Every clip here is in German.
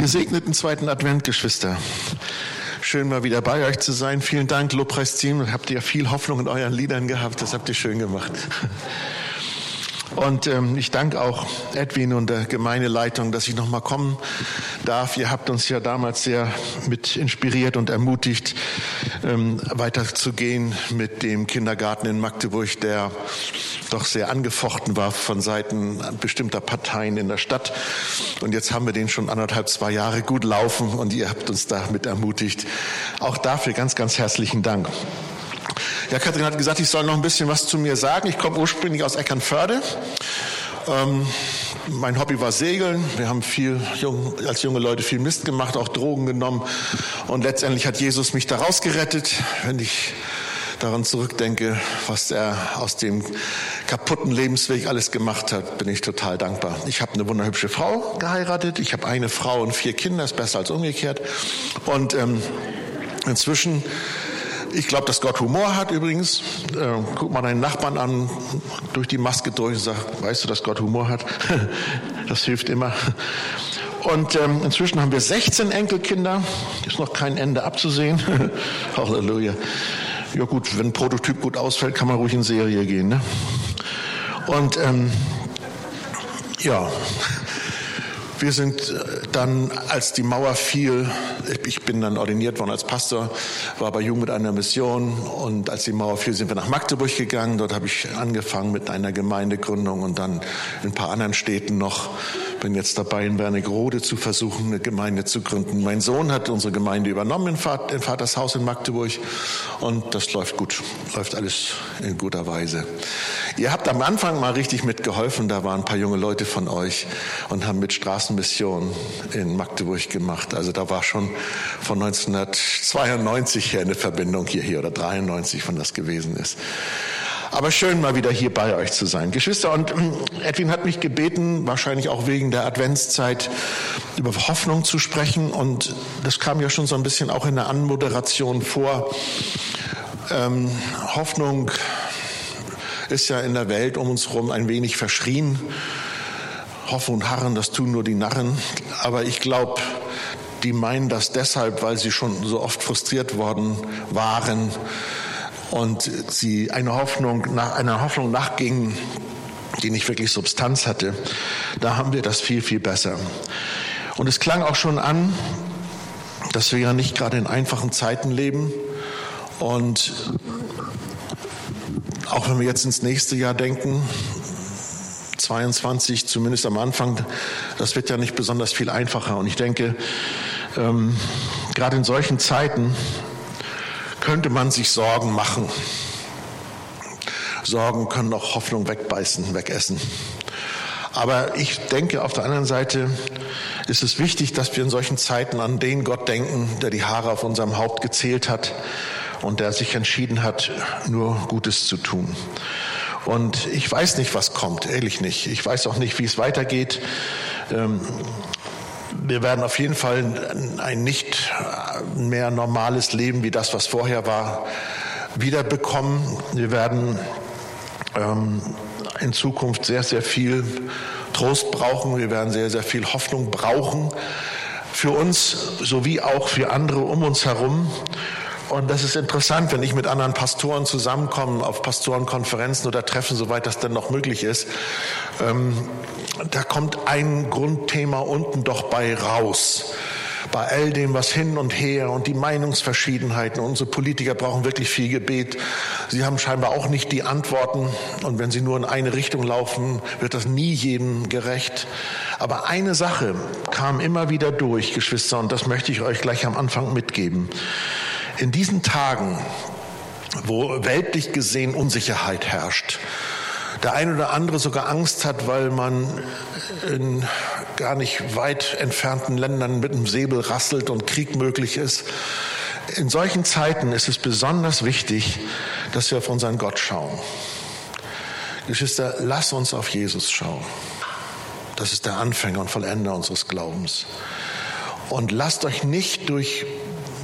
Gesegneten zweiten Advent, Geschwister. Schön mal wieder bei euch zu sein. Vielen Dank, Lobpreisteam. Habt ihr viel Hoffnung in euren Liedern gehabt. Das habt ihr schön gemacht. Und ähm, ich danke auch Edwin und der Gemeindeleitung, dass ich noch mal kommen darf. Ihr habt uns ja damals sehr mit inspiriert und ermutigt, ähm, weiterzugehen mit dem Kindergarten in Magdeburg, der doch sehr angefochten war von Seiten bestimmter Parteien in der Stadt. Und jetzt haben wir den schon anderthalb, zwei Jahre gut laufen und ihr habt uns damit ermutigt. Auch dafür ganz, ganz herzlichen Dank. Ja, Kathrin hat gesagt, ich soll noch ein bisschen was zu mir sagen. Ich komme ursprünglich aus Eckernförde. Ähm, mein Hobby war Segeln. Wir haben viel jung, als junge Leute viel Mist gemacht, auch Drogen genommen. Und letztendlich hat Jesus mich daraus gerettet. Wenn ich daran zurückdenke, was er aus dem kaputten Lebensweg alles gemacht hat, bin ich total dankbar. Ich habe eine wunderhübsche Frau geheiratet. Ich habe eine Frau und vier Kinder. Ist besser als umgekehrt. Und ähm, inzwischen ich glaube, dass Gott Humor hat übrigens. Äh, guck mal deinen Nachbarn an, durch die Maske durch und sag, weißt du, dass Gott Humor hat? das hilft immer. Und ähm, inzwischen haben wir 16 Enkelkinder. Ist noch kein Ende abzusehen. Halleluja. Ja gut, wenn ein Prototyp gut ausfällt, kann man ruhig in Serie gehen. Ne? Und ähm, ja, wir sind äh, dann, als die Mauer fiel, ich bin dann ordiniert worden als Pastor, war bei Jugend mit einer Mission und als die Mauer fiel, sind wir nach Magdeburg gegangen. Dort habe ich angefangen mit einer Gemeindegründung und dann in ein paar anderen Städten noch bin jetzt dabei, in Wernigerode zu versuchen, eine Gemeinde zu gründen. Mein Sohn hat unsere Gemeinde übernommen in, Vater, in Vaters Haus in Magdeburg und das läuft gut, läuft alles in guter Weise. Ihr habt am Anfang mal richtig mitgeholfen, da waren ein paar junge Leute von euch und haben mit Straßenmission in Magdeburg gemacht. Also da war schon von 1992 her eine Verbindung hierher oder 93, wann das gewesen ist. Aber schön mal wieder hier bei euch zu sein. Geschwister, und ähm, Edwin hat mich gebeten, wahrscheinlich auch wegen der Adventszeit, über Hoffnung zu sprechen. Und das kam ja schon so ein bisschen auch in der Anmoderation vor. Ähm, Hoffnung ist ja in der Welt um uns herum ein wenig verschrien. Hoffen und Harren, das tun nur die Narren. Aber ich glaube, die meinen das deshalb, weil sie schon so oft frustriert worden waren und sie eine Hoffnung, nach, einer Hoffnung nachgingen, die nicht wirklich Substanz hatte, da haben wir das viel, viel besser. Und es klang auch schon an, dass wir ja nicht gerade in einfachen Zeiten leben. Und auch wenn wir jetzt ins nächste Jahr denken, 22, zumindest am Anfang, das wird ja nicht besonders viel einfacher. Und ich denke, ähm, gerade in solchen Zeiten könnte man sich Sorgen machen. Sorgen können auch Hoffnung wegbeißen, wegessen. Aber ich denke, auf der anderen Seite ist es wichtig, dass wir in solchen Zeiten an den Gott denken, der die Haare auf unserem Haupt gezählt hat und der sich entschieden hat, nur Gutes zu tun. Und ich weiß nicht, was kommt, ehrlich nicht. Ich weiß auch nicht, wie es weitergeht. Wir werden auf jeden Fall ein nicht mehr normales Leben wie das, was vorher war, wiederbekommen. Wir werden ähm, in Zukunft sehr, sehr viel Trost brauchen. Wir werden sehr, sehr viel Hoffnung brauchen für uns sowie auch für andere um uns herum. Und das ist interessant, wenn ich mit anderen Pastoren zusammenkomme, auf Pastorenkonferenzen oder Treffen, soweit das denn noch möglich ist. Ähm, da kommt ein Grundthema unten doch bei raus. Bei all dem, was hin und her und die Meinungsverschiedenheiten. Unsere Politiker brauchen wirklich viel Gebet. Sie haben scheinbar auch nicht die Antworten. Und wenn sie nur in eine Richtung laufen, wird das nie jedem gerecht. Aber eine Sache kam immer wieder durch, Geschwister, und das möchte ich euch gleich am Anfang mitgeben. In diesen Tagen, wo weltlich gesehen Unsicherheit herrscht, der eine oder andere sogar Angst hat, weil man in gar nicht weit entfernten Ländern mit dem Säbel rasselt und Krieg möglich ist. In solchen Zeiten ist es besonders wichtig, dass wir auf unseren Gott schauen. Geschwister, lass uns auf Jesus schauen. Das ist der Anfänger und Vollender unseres Glaubens. Und lasst euch nicht durch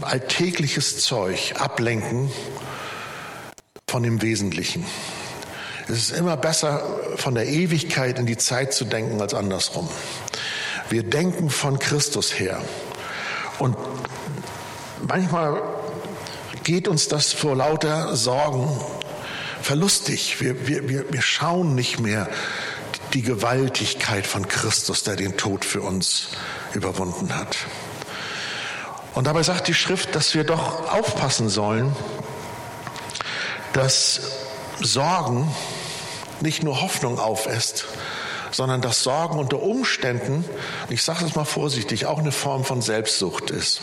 alltägliches Zeug ablenken von dem Wesentlichen. Es ist immer besser, von der Ewigkeit in die Zeit zu denken, als andersrum. Wir denken von Christus her. Und manchmal geht uns das vor lauter Sorgen verlustig. Wir, wir, wir, schauen nicht mehr die Gewaltigkeit von Christus, der den Tod für uns überwunden hat. Und dabei sagt die Schrift, dass wir doch aufpassen sollen, dass Sorgen nicht nur Hoffnung aufesst, sondern dass Sorgen unter Umständen, ich sage es mal vorsichtig, auch eine Form von Selbstsucht ist.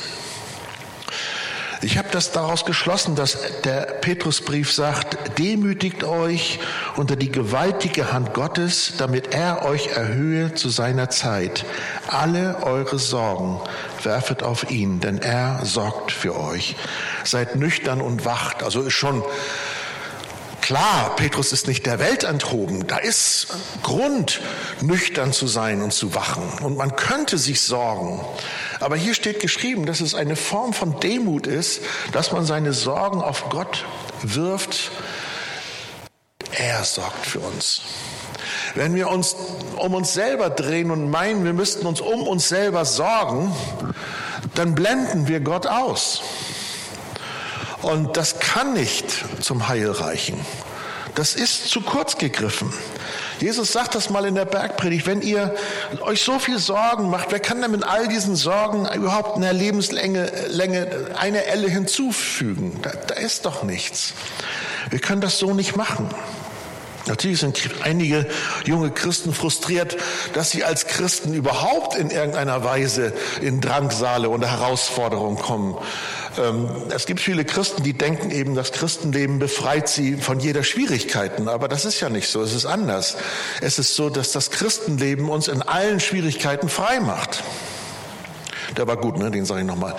Ich habe das daraus geschlossen, dass der Petrusbrief sagt, demütigt euch unter die gewaltige Hand Gottes, damit er euch erhöhe zu seiner Zeit. Alle eure Sorgen werfet auf ihn, denn er sorgt für euch. Seid nüchtern und wacht. Also ist schon Klar, Petrus ist nicht der Welt enthoben. Da ist Grund, nüchtern zu sein und zu wachen. Und man könnte sich sorgen. Aber hier steht geschrieben, dass es eine Form von Demut ist, dass man seine Sorgen auf Gott wirft. Er sorgt für uns. Wenn wir uns um uns selber drehen und meinen, wir müssten uns um uns selber sorgen, dann blenden wir Gott aus. Und das kann nicht zum Heil reichen. Das ist zu kurz gegriffen. Jesus sagt das mal in der Bergpredigt, wenn ihr euch so viel Sorgen macht, wer kann denn mit all diesen Sorgen überhaupt einer Lebenslänge Länge eine Elle hinzufügen? Da, da ist doch nichts. Wir können das so nicht machen. Natürlich sind einige junge Christen frustriert, dass sie als Christen überhaupt in irgendeiner Weise in Drangsale und Herausforderungen kommen. Ähm, es gibt viele Christen, die denken eben, das Christenleben befreit sie von jeder Schwierigkeiten. Aber das ist ja nicht so. Es ist anders. Es ist so, dass das Christenleben uns in allen Schwierigkeiten frei macht. Der war gut, ne? den sage ich nochmal.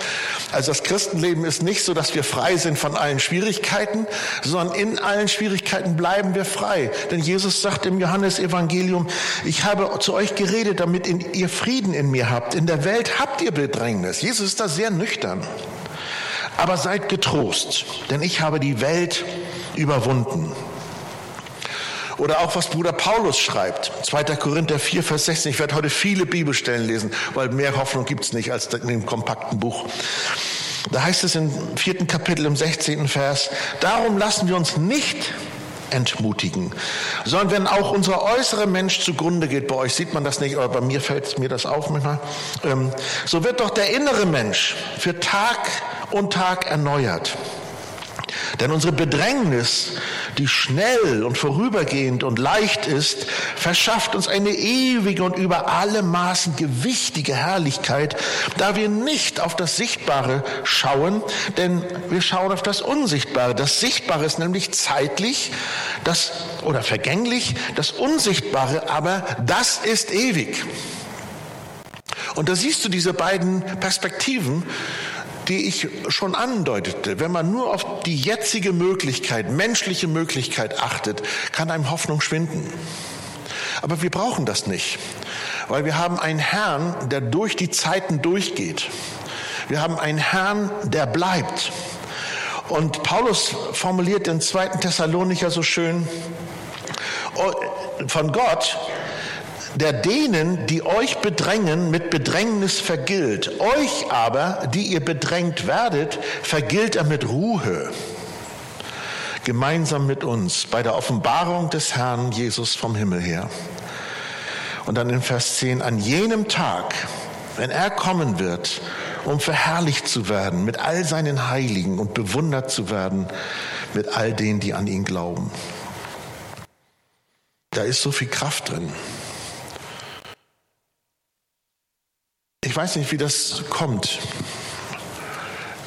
Also das Christenleben ist nicht so, dass wir frei sind von allen Schwierigkeiten, sondern in allen Schwierigkeiten bleiben wir frei. Denn Jesus sagt im Johannesevangelium, ich habe zu euch geredet, damit ihr Frieden in mir habt. In der Welt habt ihr Bedrängnis. Jesus ist da sehr nüchtern. Aber seid getrost, denn ich habe die Welt überwunden. Oder auch was Bruder Paulus schreibt, 2. Korinther 4, Vers 16. Ich werde heute viele Bibelstellen lesen, weil mehr Hoffnung gibt es nicht als in dem kompakten Buch. Da heißt es im vierten Kapitel im 16. Vers, darum lassen wir uns nicht entmutigen, sondern wenn auch unser äußerer Mensch zugrunde geht, bei euch sieht man das nicht, aber bei mir fällt mir das auf manchmal, ähm, so wird doch der innere Mensch für Tag und Tag erneuert. Denn unsere Bedrängnis, die schnell und vorübergehend und leicht ist, verschafft uns eine ewige und über alle Maßen gewichtige Herrlichkeit, da wir nicht auf das Sichtbare schauen, denn wir schauen auf das Unsichtbare. Das Sichtbare ist nämlich zeitlich, das oder vergänglich, das Unsichtbare aber, das ist ewig. Und da siehst du diese beiden Perspektiven, die ich schon andeutete. Wenn man nur auf die jetzige Möglichkeit, menschliche Möglichkeit achtet, kann einem Hoffnung schwinden. Aber wir brauchen das nicht, weil wir haben einen Herrn, der durch die Zeiten durchgeht. Wir haben einen Herrn, der bleibt. Und Paulus formuliert in 2. Thessalonicher so schön, oh, von Gott der denen, die euch bedrängen, mit Bedrängnis vergilt. Euch aber, die ihr bedrängt werdet, vergilt er mit Ruhe. Gemeinsam mit uns bei der Offenbarung des Herrn Jesus vom Himmel her. Und dann in Vers 10, an jenem Tag, wenn er kommen wird, um verherrlicht zu werden mit all seinen Heiligen und bewundert zu werden mit all denen, die an ihn glauben. Da ist so viel Kraft drin. Ich weiß nicht, wie das kommt.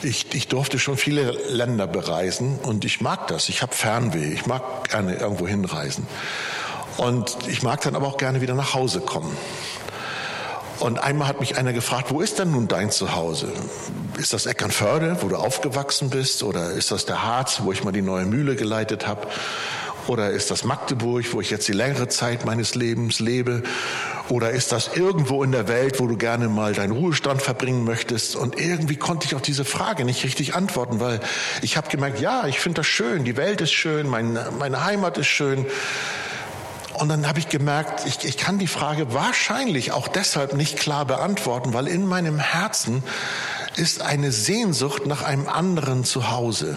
Ich, ich durfte schon viele Länder bereisen und ich mag das. Ich habe Fernweh. Ich mag gerne irgendwo hinreisen. Und ich mag dann aber auch gerne wieder nach Hause kommen. Und einmal hat mich einer gefragt, wo ist denn nun dein Zuhause? Ist das Eckernförde, wo du aufgewachsen bist? Oder ist das der Harz, wo ich mal die neue Mühle geleitet habe? Oder ist das Magdeburg, wo ich jetzt die längere Zeit meines Lebens lebe? Oder ist das irgendwo in der Welt, wo du gerne mal deinen Ruhestand verbringen möchtest? Und irgendwie konnte ich auf diese Frage nicht richtig antworten, weil ich habe gemerkt, ja, ich finde das schön, die Welt ist schön, mein, meine Heimat ist schön. Und dann habe ich gemerkt, ich, ich kann die Frage wahrscheinlich auch deshalb nicht klar beantworten, weil in meinem Herzen ist eine Sehnsucht nach einem anderen Zuhause.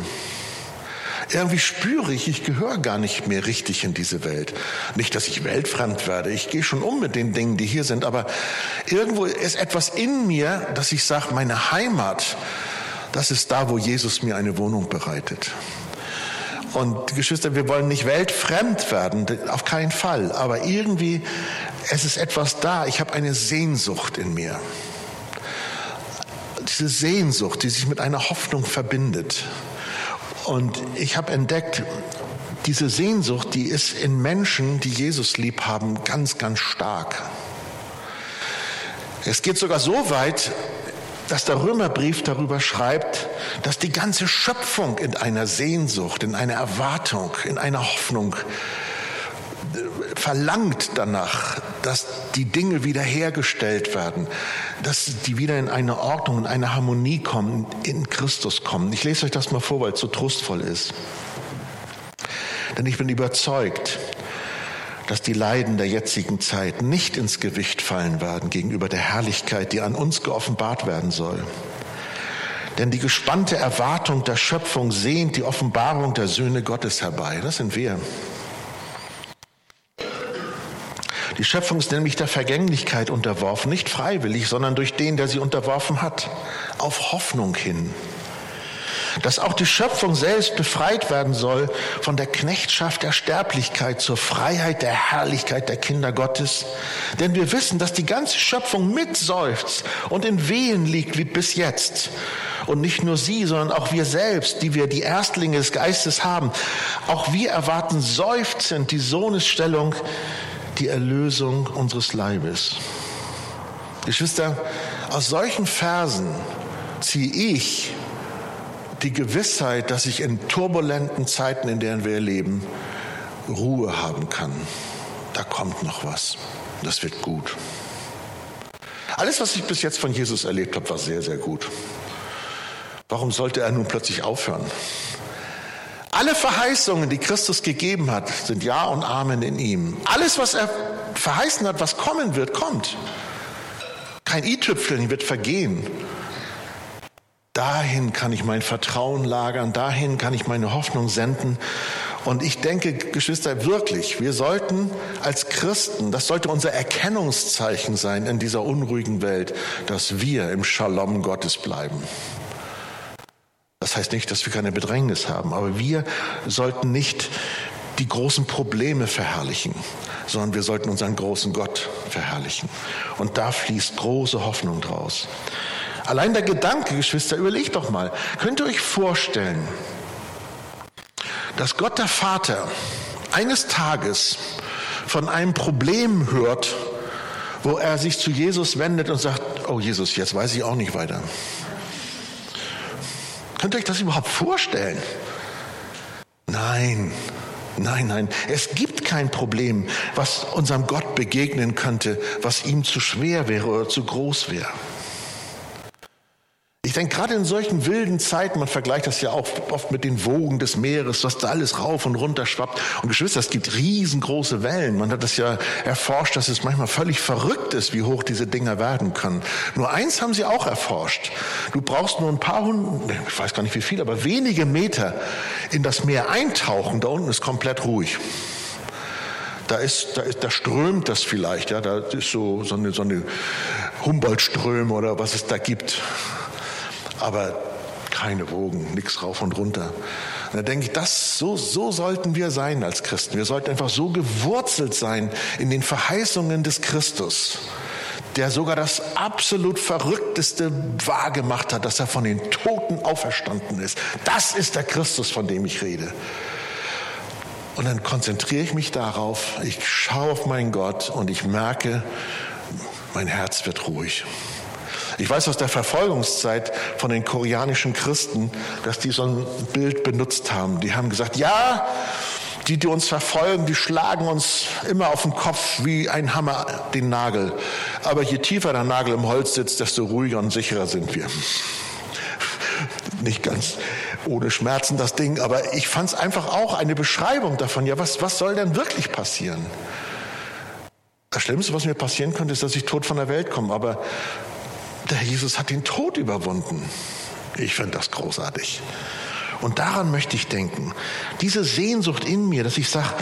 Irgendwie spüre ich, ich gehöre gar nicht mehr richtig in diese Welt. Nicht, dass ich weltfremd werde. Ich gehe schon um mit den Dingen, die hier sind. Aber irgendwo ist etwas in mir, dass ich sage, meine Heimat, das ist da, wo Jesus mir eine Wohnung bereitet. Und Geschwister, wir wollen nicht weltfremd werden, auf keinen Fall. Aber irgendwie, es ist etwas da. Ich habe eine Sehnsucht in mir. Diese Sehnsucht, die sich mit einer Hoffnung verbindet. Und ich habe entdeckt, diese Sehnsucht, die ist in Menschen, die Jesus lieb haben, ganz, ganz stark. Es geht sogar so weit, dass der Römerbrief darüber schreibt, dass die ganze Schöpfung in einer Sehnsucht, in einer Erwartung, in einer Hoffnung verlangt danach, dass die Dinge wiederhergestellt werden, dass die wieder in eine Ordnung, in eine Harmonie kommen, in Christus kommen. Ich lese euch das mal vor, weil es so trostvoll ist. Denn ich bin überzeugt, dass die Leiden der jetzigen Zeit nicht ins Gewicht fallen werden gegenüber der Herrlichkeit, die an uns geoffenbart werden soll. Denn die gespannte Erwartung der Schöpfung sehnt die Offenbarung der Söhne Gottes herbei. Das sind wir. Die Schöpfung ist nämlich der Vergänglichkeit unterworfen, nicht freiwillig, sondern durch den, der sie unterworfen hat, auf Hoffnung hin dass auch die Schöpfung selbst befreit werden soll von der Knechtschaft der Sterblichkeit zur Freiheit der Herrlichkeit der Kinder Gottes. Denn wir wissen, dass die ganze Schöpfung mitseufzt und in Wehen liegt wie bis jetzt. Und nicht nur sie, sondern auch wir selbst, die wir die Erstlinge des Geistes haben. Auch wir erwarten seufzend die Sohnesstellung, die Erlösung unseres Leibes. Geschwister, aus solchen Versen ziehe ich die Gewissheit, dass ich in turbulenten Zeiten, in denen wir leben, Ruhe haben kann. Da kommt noch was. Das wird gut. Alles, was ich bis jetzt von Jesus erlebt habe, war sehr, sehr gut. Warum sollte er nun plötzlich aufhören? Alle Verheißungen, die Christus gegeben hat, sind Ja und Amen in ihm. Alles, was er verheißen hat, was kommen wird, kommt. Kein i-Tüpfeln wird vergehen. Dahin kann ich mein Vertrauen lagern, dahin kann ich meine Hoffnung senden. Und ich denke, Geschwister, wirklich, wir sollten als Christen, das sollte unser Erkennungszeichen sein in dieser unruhigen Welt, dass wir im Shalom Gottes bleiben. Das heißt nicht, dass wir keine Bedrängnis haben, aber wir sollten nicht die großen Probleme verherrlichen, sondern wir sollten unseren großen Gott verherrlichen. Und da fließt große Hoffnung draus. Allein der Gedanke, Geschwister, überlegt doch mal, könnt ihr euch vorstellen, dass Gott der Vater eines Tages von einem Problem hört, wo er sich zu Jesus wendet und sagt, oh Jesus, jetzt weiß ich auch nicht weiter. Könnt ihr euch das überhaupt vorstellen? Nein, nein, nein. Es gibt kein Problem, was unserem Gott begegnen könnte, was ihm zu schwer wäre oder zu groß wäre. Ich denke, gerade in solchen wilden Zeiten, man vergleicht das ja auch oft mit den Wogen des Meeres, was da alles rauf und runter schwappt. Und Geschwister, es gibt riesengroße Wellen. Man hat das ja erforscht, dass es manchmal völlig verrückt ist, wie hoch diese Dinger werden können. Nur eins haben sie auch erforscht. Du brauchst nur ein paar hundert, ich weiß gar nicht wie viel, aber wenige Meter in das Meer eintauchen. Da unten ist komplett ruhig da ist, da ist, da strömt das vielleicht, ja, da ist so, so eine, so eine Humboldt-Ströme oder was es da gibt aber keine Wogen, nichts rauf und runter. Und da denke ich, das, so, so sollten wir sein als Christen. Wir sollten einfach so gewurzelt sein in den Verheißungen des Christus, der sogar das absolut Verrückteste wahrgemacht hat, dass er von den Toten auferstanden ist. Das ist der Christus, von dem ich rede. Und dann konzentriere ich mich darauf, ich schaue auf meinen Gott und ich merke, mein Herz wird ruhig. Ich weiß aus der Verfolgungszeit von den koreanischen Christen, dass die so ein Bild benutzt haben. Die haben gesagt, ja, die, die uns verfolgen, die schlagen uns immer auf den Kopf wie ein Hammer den Nagel. Aber je tiefer der Nagel im Holz sitzt, desto ruhiger und sicherer sind wir. Nicht ganz ohne Schmerzen das Ding, aber ich fand es einfach auch eine Beschreibung davon. Ja, was, was soll denn wirklich passieren? Das Schlimmste, was mir passieren könnte, ist, dass ich tot von der Welt komme. Aber der Herr Jesus hat den Tod überwunden. Ich finde das großartig. Und daran möchte ich denken. Diese Sehnsucht in mir, dass ich sage,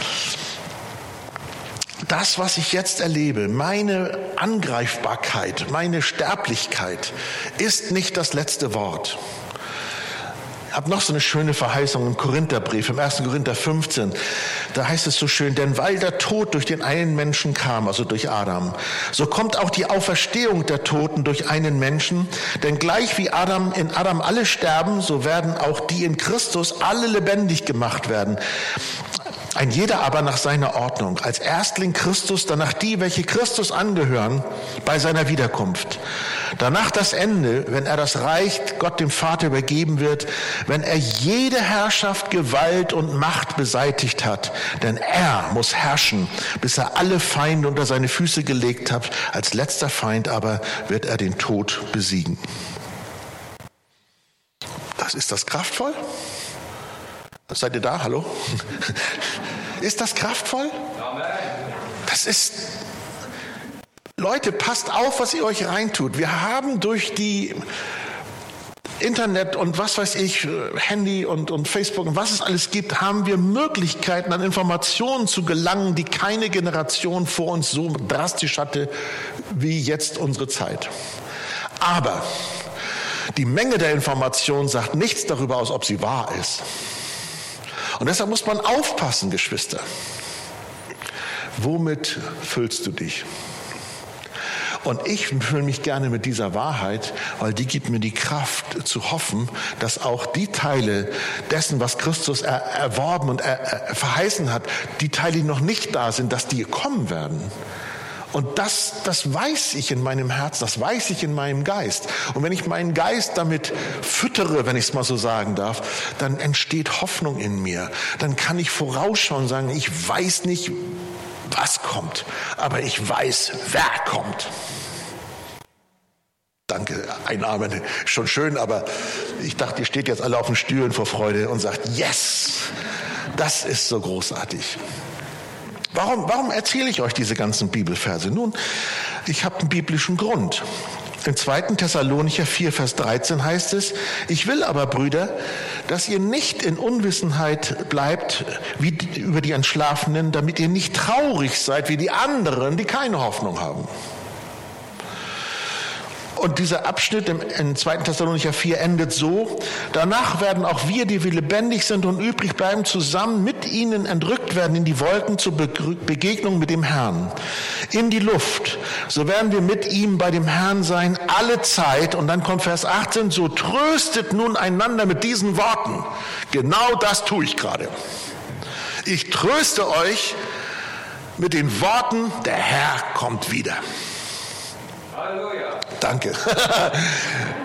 das, was ich jetzt erlebe, meine Angreifbarkeit, meine Sterblichkeit, ist nicht das letzte Wort. Habe noch so eine schöne Verheißung im Korintherbrief, im 1. Korinther 15. Da heißt es so schön, denn weil der Tod durch den einen Menschen kam, also durch Adam, so kommt auch die Auferstehung der Toten durch einen Menschen. Denn gleich wie Adam in Adam alle sterben, so werden auch die in Christus alle lebendig gemacht werden. Ein jeder aber nach seiner Ordnung. Als Erstling Christus, danach die, welche Christus angehören, bei seiner Wiederkunft. Danach das Ende, wenn er das Reich Gott dem Vater übergeben wird, wenn er jede Herrschaft, Gewalt und Macht beseitigt hat. Denn er muss herrschen, bis er alle Feinde unter seine Füße gelegt hat. Als letzter Feind aber wird er den Tod besiegen. Das ist das kraftvoll? Seid ihr da? Hallo? Ist das kraftvoll? Das ist. Leute, passt auf, was ihr euch reintut. Wir haben durch die Internet und was weiß ich, Handy und, und Facebook und was es alles gibt, haben wir Möglichkeiten, an Informationen zu gelangen, die keine Generation vor uns so drastisch hatte wie jetzt unsere Zeit. Aber die Menge der Informationen sagt nichts darüber aus, ob sie wahr ist. Und deshalb muss man aufpassen, Geschwister. Womit füllst du dich? Und ich fühle mich gerne mit dieser Wahrheit, weil die gibt mir die Kraft zu hoffen, dass auch die Teile dessen, was Christus er, erworben und er, er verheißen hat, die Teile, die noch nicht da sind, dass die kommen werden. Und das, das weiß ich in meinem Herzen, das weiß ich in meinem Geist. Und wenn ich meinen Geist damit füttere, wenn ich es mal so sagen darf, dann entsteht Hoffnung in mir. Dann kann ich vorausschauen sagen, ich weiß nicht, was kommt, aber ich weiß, wer kommt. Danke, ein Amen. Schon schön, aber ich dachte, ihr steht jetzt alle auf den Stühlen vor Freude und sagt, yes, das ist so großartig. Warum, warum erzähle ich euch diese ganzen Bibelverse? Nun, ich habe einen biblischen Grund. Im 2. Thessalonicher 4, Vers 13 heißt es, ich will aber, Brüder, dass ihr nicht in Unwissenheit bleibt wie über die Entschlafenen, damit ihr nicht traurig seid wie die anderen, die keine Hoffnung haben. Und dieser Abschnitt im, im 2. Thessalonicher 4 endet so, danach werden auch wir, die wir lebendig sind und übrig bleiben, zusammen mit ihnen entrückt werden in die Wolken zur Begegnung mit dem Herrn. In die Luft. So werden wir mit ihm bei dem Herrn sein, alle Zeit. Und dann kommt Vers 18, so tröstet nun einander mit diesen Worten. Genau das tue ich gerade. Ich tröste euch mit den Worten, der Herr kommt wieder. Halleluja. Danke.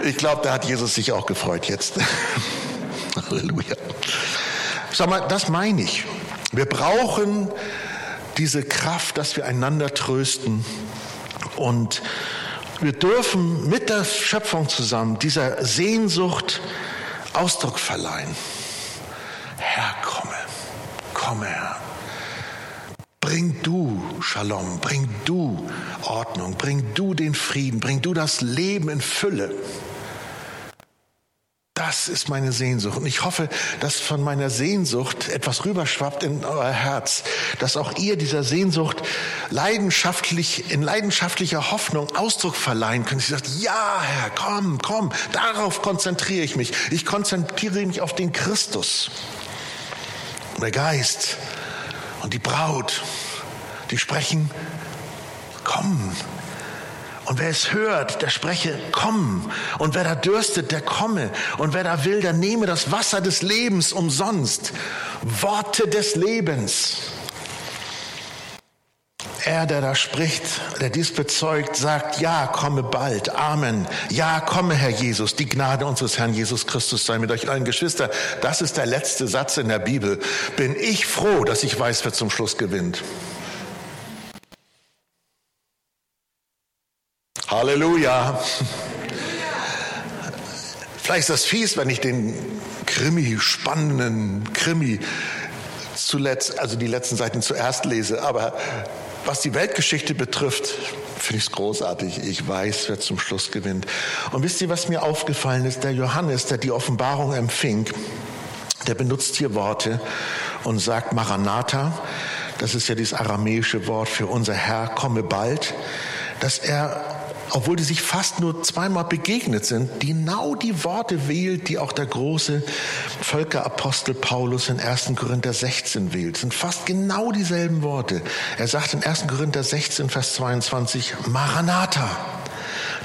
Ich glaube, da hat Jesus sich auch gefreut jetzt. Halleluja. Sag mal, das meine ich. Wir brauchen diese Kraft, dass wir einander trösten und wir dürfen mit der Schöpfung zusammen dieser Sehnsucht Ausdruck verleihen. Herr, komme, komme, Herr. Bring du Shalom, bring du Ordnung, bring du den Frieden, bring du das Leben in Fülle. Das ist meine Sehnsucht. Und ich hoffe, dass von meiner Sehnsucht etwas rüberschwappt in euer Herz, dass auch ihr dieser Sehnsucht leidenschaftlich, in leidenschaftlicher Hoffnung Ausdruck verleihen könnt. Sie sagt, ja, Herr, komm, komm, darauf konzentriere ich mich. Ich konzentriere mich auf den Christus. Der Geist und die Braut, die sprechen, komm. Und wer es hört, der spreche, komm. Und wer da dürstet, der komme. Und wer da will, der nehme das Wasser des Lebens umsonst. Worte des Lebens. Er, der da spricht, der dies bezeugt, sagt, ja, komme bald. Amen. Ja, komme, Herr Jesus. Die Gnade unseres Herrn Jesus Christus sei mit euch allen Geschwister. Das ist der letzte Satz in der Bibel. Bin ich froh, dass ich weiß, wer zum Schluss gewinnt. Halleluja. Vielleicht ist das fies, wenn ich den Krimi, spannenden Krimi zuletzt, also die letzten Seiten zuerst lese, aber was die Weltgeschichte betrifft, finde ich es großartig. Ich weiß, wer zum Schluss gewinnt. Und wisst ihr, was mir aufgefallen ist? Der Johannes, der die Offenbarung empfing, der benutzt hier Worte und sagt Maranatha, das ist ja dieses aramäische Wort für unser Herr, komme bald, dass er obwohl die sich fast nur zweimal begegnet sind, genau die Worte wählt, die auch der große Völkerapostel Paulus in 1. Korinther 16 wählt. Das sind fast genau dieselben Worte. Er sagt in 1. Korinther 16, Vers 22, Maranatha.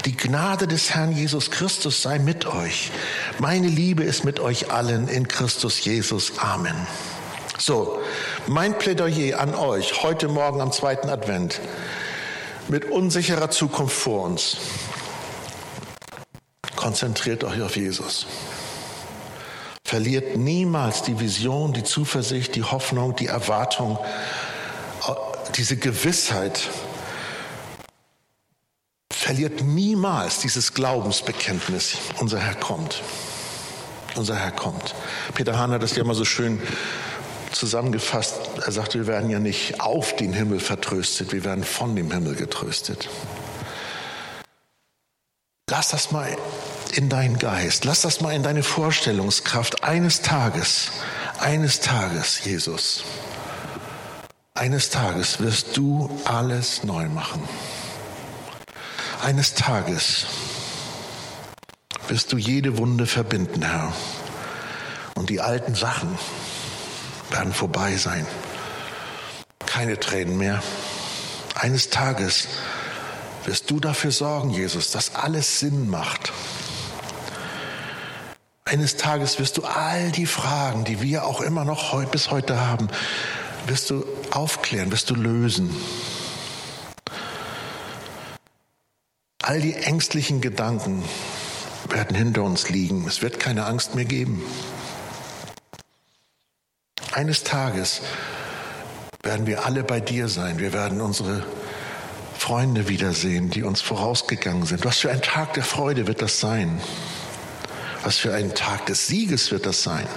Die Gnade des Herrn Jesus Christus sei mit euch. Meine Liebe ist mit euch allen in Christus Jesus. Amen. So, mein Plädoyer an euch heute Morgen am zweiten Advent mit unsicherer Zukunft vor uns. Konzentriert euch auf Jesus. Verliert niemals die Vision, die Zuversicht, die Hoffnung, die Erwartung, diese Gewissheit. Verliert niemals dieses Glaubensbekenntnis. Unser Herr kommt. Unser Herr kommt. Peter Hahn hat das ja mal so schön zusammengefasst, er sagt, wir werden ja nicht auf den Himmel vertröstet, wir werden von dem Himmel getröstet. Lass das mal in deinen Geist, lass das mal in deine Vorstellungskraft. Eines Tages, eines Tages, Jesus, eines Tages wirst du alles neu machen. Eines Tages wirst du jede Wunde verbinden, Herr. Und die alten Sachen, werden vorbei sein. Keine Tränen mehr. Eines Tages wirst du dafür sorgen, Jesus, dass alles Sinn macht. Eines Tages wirst du all die Fragen, die wir auch immer noch bis heute haben, wirst du aufklären, wirst du lösen. All die ängstlichen Gedanken werden hinter uns liegen. Es wird keine Angst mehr geben. Eines Tages werden wir alle bei dir sein. Wir werden unsere Freunde wiedersehen, die uns vorausgegangen sind. Was für ein Tag der Freude wird das sein? Was für ein Tag des Sieges wird das sein?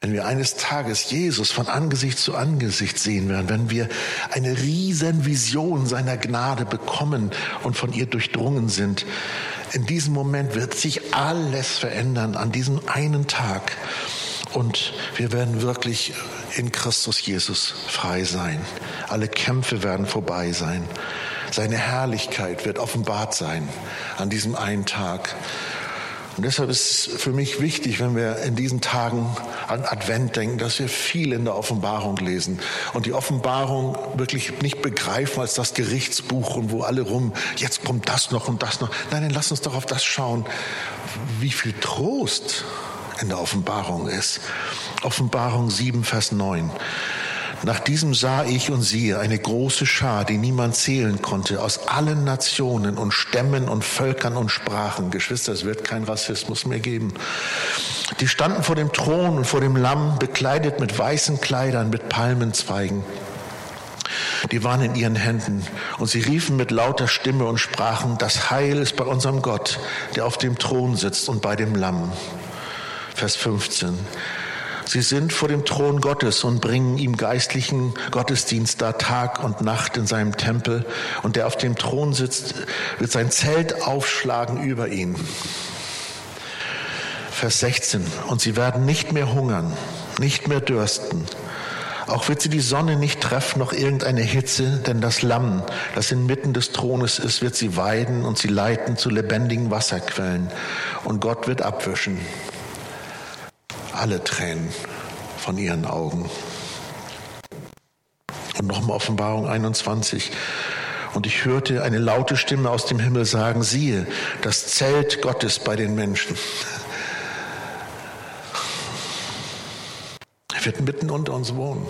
Wenn wir eines Tages Jesus von Angesicht zu Angesicht sehen werden, wenn wir eine riesen Vision seiner Gnade bekommen und von ihr durchdrungen sind, in diesem Moment wird sich alles verändern an diesem einen Tag. Und wir werden wirklich in Christus Jesus frei sein. Alle Kämpfe werden vorbei sein. Seine Herrlichkeit wird offenbart sein an diesem einen Tag. Und deshalb ist es für mich wichtig, wenn wir in diesen Tagen an Advent denken, dass wir viel in der Offenbarung lesen und die Offenbarung wirklich nicht begreifen als das Gerichtsbuch und wo alle rum, jetzt kommt das noch und das noch. Nein, dann lass uns doch auf das schauen, wie viel Trost in der Offenbarung ist. Offenbarung 7, Vers 9. Nach diesem sah ich und siehe eine große Schar, die niemand zählen konnte, aus allen Nationen und Stämmen und Völkern und Sprachen. Geschwister, es wird kein Rassismus mehr geben. Die standen vor dem Thron und vor dem Lamm, bekleidet mit weißen Kleidern, mit Palmenzweigen. Die waren in ihren Händen und sie riefen mit lauter Stimme und sprachen, das Heil ist bei unserem Gott, der auf dem Thron sitzt und bei dem Lamm. Vers 15. Sie sind vor dem Thron Gottes und bringen ihm geistlichen Gottesdienst da Tag und Nacht in seinem Tempel. Und der auf dem Thron sitzt, wird sein Zelt aufschlagen über ihn. Vers 16. Und sie werden nicht mehr hungern, nicht mehr dürsten. Auch wird sie die Sonne nicht treffen, noch irgendeine Hitze, denn das Lamm, das inmitten des Thrones ist, wird sie weiden und sie leiten zu lebendigen Wasserquellen. Und Gott wird abwischen alle Tränen von ihren Augen. Und nochmal Offenbarung 21. Und ich hörte eine laute Stimme aus dem Himmel sagen, siehe, das Zelt Gottes bei den Menschen. Er wird mitten unter uns wohnen.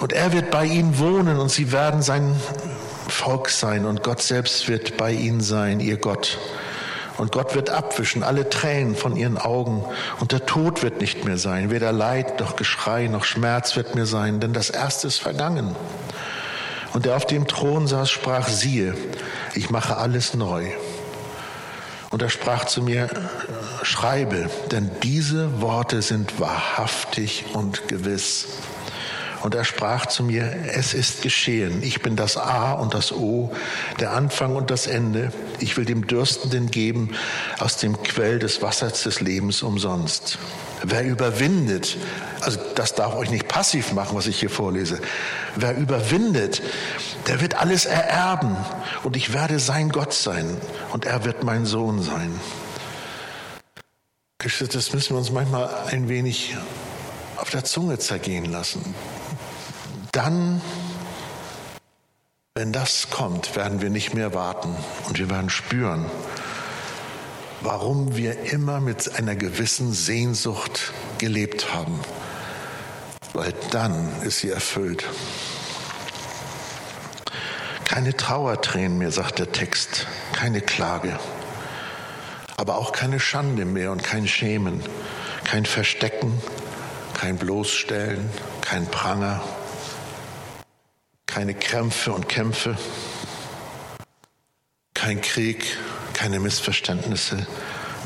Und er wird bei ihnen wohnen und sie werden sein Volk sein und Gott selbst wird bei ihnen sein, ihr Gott. Und Gott wird abwischen alle Tränen von ihren Augen. Und der Tod wird nicht mehr sein. Weder Leid noch Geschrei noch Schmerz wird mehr sein, denn das Erste ist vergangen. Und der auf dem Thron saß, sprach, siehe, ich mache alles neu. Und er sprach zu mir, schreibe, denn diese Worte sind wahrhaftig und gewiss. Und er sprach zu mir, es ist geschehen. Ich bin das A und das O, der Anfang und das Ende. Ich will dem Dürstenden geben aus dem Quell des Wassers des Lebens umsonst. Wer überwindet, also das darf euch nicht passiv machen, was ich hier vorlese. Wer überwindet, der wird alles ererben und ich werde sein Gott sein und er wird mein Sohn sein. Das müssen wir uns manchmal ein wenig auf der Zunge zergehen lassen. Dann, wenn das kommt, werden wir nicht mehr warten und wir werden spüren, warum wir immer mit einer gewissen Sehnsucht gelebt haben. Weil dann ist sie erfüllt. Keine Trauertränen mehr, sagt der Text, keine Klage, aber auch keine Schande mehr und kein Schämen, kein Verstecken, kein Bloßstellen, kein Pranger, keine Krämpfe und Kämpfe, kein Krieg, keine Missverständnisse,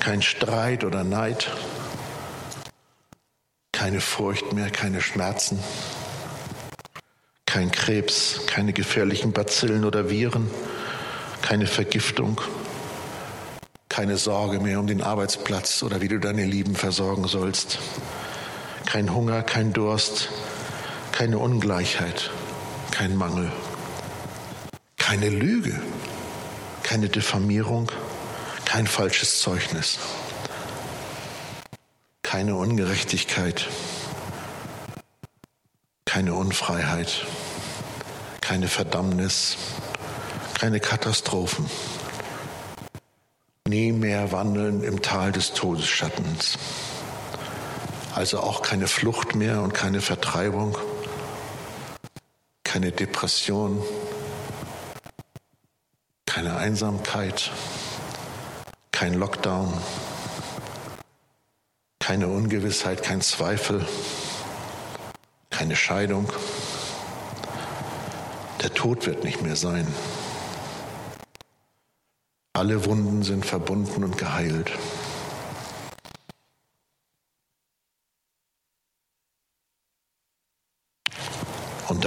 kein Streit oder Neid, keine Furcht mehr, keine Schmerzen, kein Krebs, keine gefährlichen Bazillen oder Viren, keine Vergiftung, keine Sorge mehr um den Arbeitsplatz oder wie du deine Lieben versorgen sollst, kein Hunger, kein Durst, keine Ungleichheit, kein Mangel, keine Lüge, keine Diffamierung, kein falsches Zeugnis, keine Ungerechtigkeit, keine Unfreiheit, keine Verdammnis, keine Katastrophen, nie mehr wandeln im Tal des Todesschattens. Also auch keine Flucht mehr und keine Vertreibung, keine Depression, keine Einsamkeit, kein Lockdown, keine Ungewissheit, kein Zweifel, keine Scheidung. Der Tod wird nicht mehr sein. Alle Wunden sind verbunden und geheilt.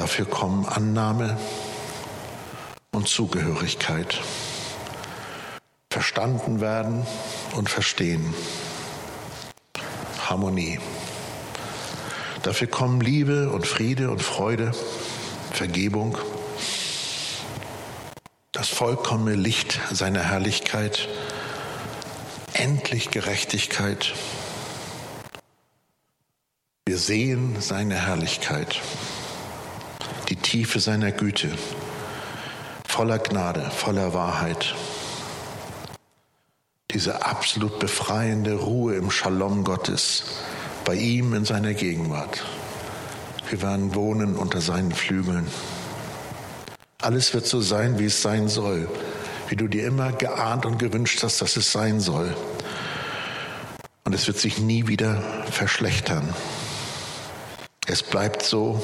Dafür kommen Annahme und Zugehörigkeit verstanden werden und verstehen. Harmonie. Dafür kommen Liebe und Friede und Freude, Vergebung, das vollkommene Licht seiner Herrlichkeit, endlich Gerechtigkeit. Wir sehen seine Herrlichkeit, die Tiefe seiner Güte, voller Gnade, voller Wahrheit diese absolut befreiende Ruhe im Shalom Gottes, bei ihm in seiner Gegenwart. Wir werden wohnen unter seinen Flügeln. Alles wird so sein, wie es sein soll, wie du dir immer geahnt und gewünscht hast, dass es sein soll. Und es wird sich nie wieder verschlechtern. Es bleibt so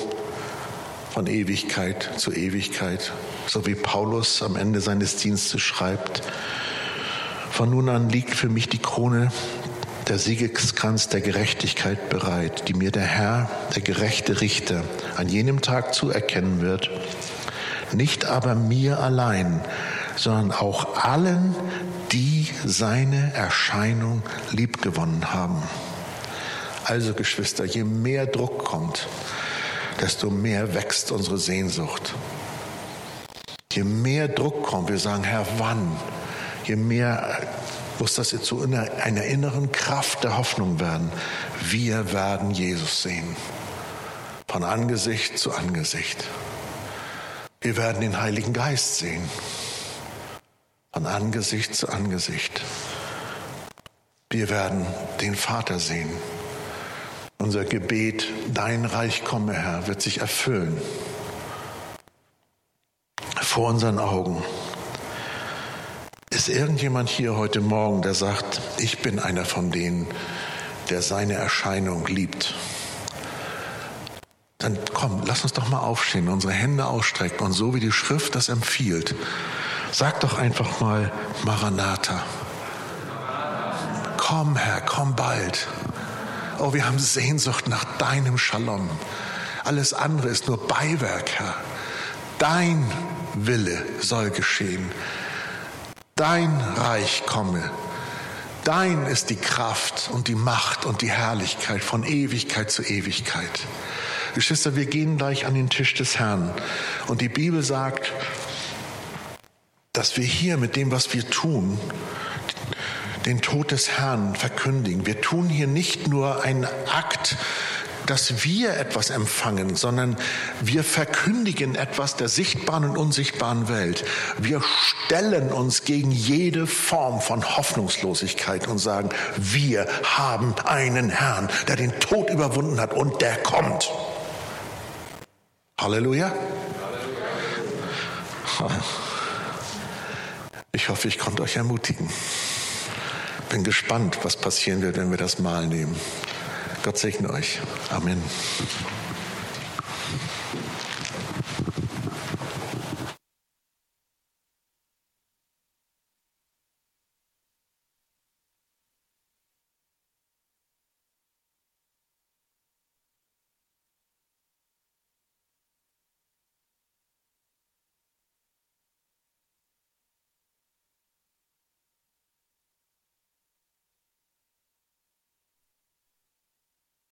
von Ewigkeit zu Ewigkeit, so wie Paulus am Ende seines Dienstes schreibt, von nun an liegt für mich die Krone, der Siegeskranz der Gerechtigkeit bereit, die mir der Herr, der gerechte Richter, an jenem Tag zuerkennen wird. Nicht aber mir allein, sondern auch allen, die seine Erscheinung liebgewonnen haben. Also Geschwister, je mehr Druck kommt, desto mehr wächst unsere Sehnsucht. Je mehr Druck kommt, wir sagen, Herr, wann? je mehr muss das zu einer inneren Kraft der Hoffnung werden. Wir werden Jesus sehen. Von Angesicht zu Angesicht. Wir werden den Heiligen Geist sehen. Von Angesicht zu Angesicht. Wir werden den Vater sehen. Unser Gebet, dein Reich komme, Herr, wird sich erfüllen. Vor unseren Augen. Ist irgendjemand hier heute Morgen, der sagt, ich bin einer von denen, der seine Erscheinung liebt? Dann komm, lass uns doch mal aufstehen, unsere Hände ausstrecken und so wie die Schrift das empfiehlt, sag doch einfach mal Maranatha. Komm, Herr, komm bald. Oh, wir haben Sehnsucht nach deinem Shalom. Alles andere ist nur Beiwerk, Herr. Dein Wille soll geschehen. Dein Reich komme. Dein ist die Kraft und die Macht und die Herrlichkeit von Ewigkeit zu Ewigkeit. Geschwister, wir gehen gleich an den Tisch des Herrn. Und die Bibel sagt, dass wir hier mit dem, was wir tun, den Tod des Herrn verkündigen. Wir tun hier nicht nur einen Akt, dass wir etwas empfangen, sondern wir verkündigen etwas der sichtbaren und unsichtbaren Welt. Wir stellen uns gegen jede Form von Hoffnungslosigkeit und sagen, wir haben einen Herrn, der den Tod überwunden hat und der kommt. Halleluja. Ich hoffe, ich konnte euch ermutigen. Bin gespannt, was passieren wird, wenn wir das Mal nehmen. Gott segne euch. Amen.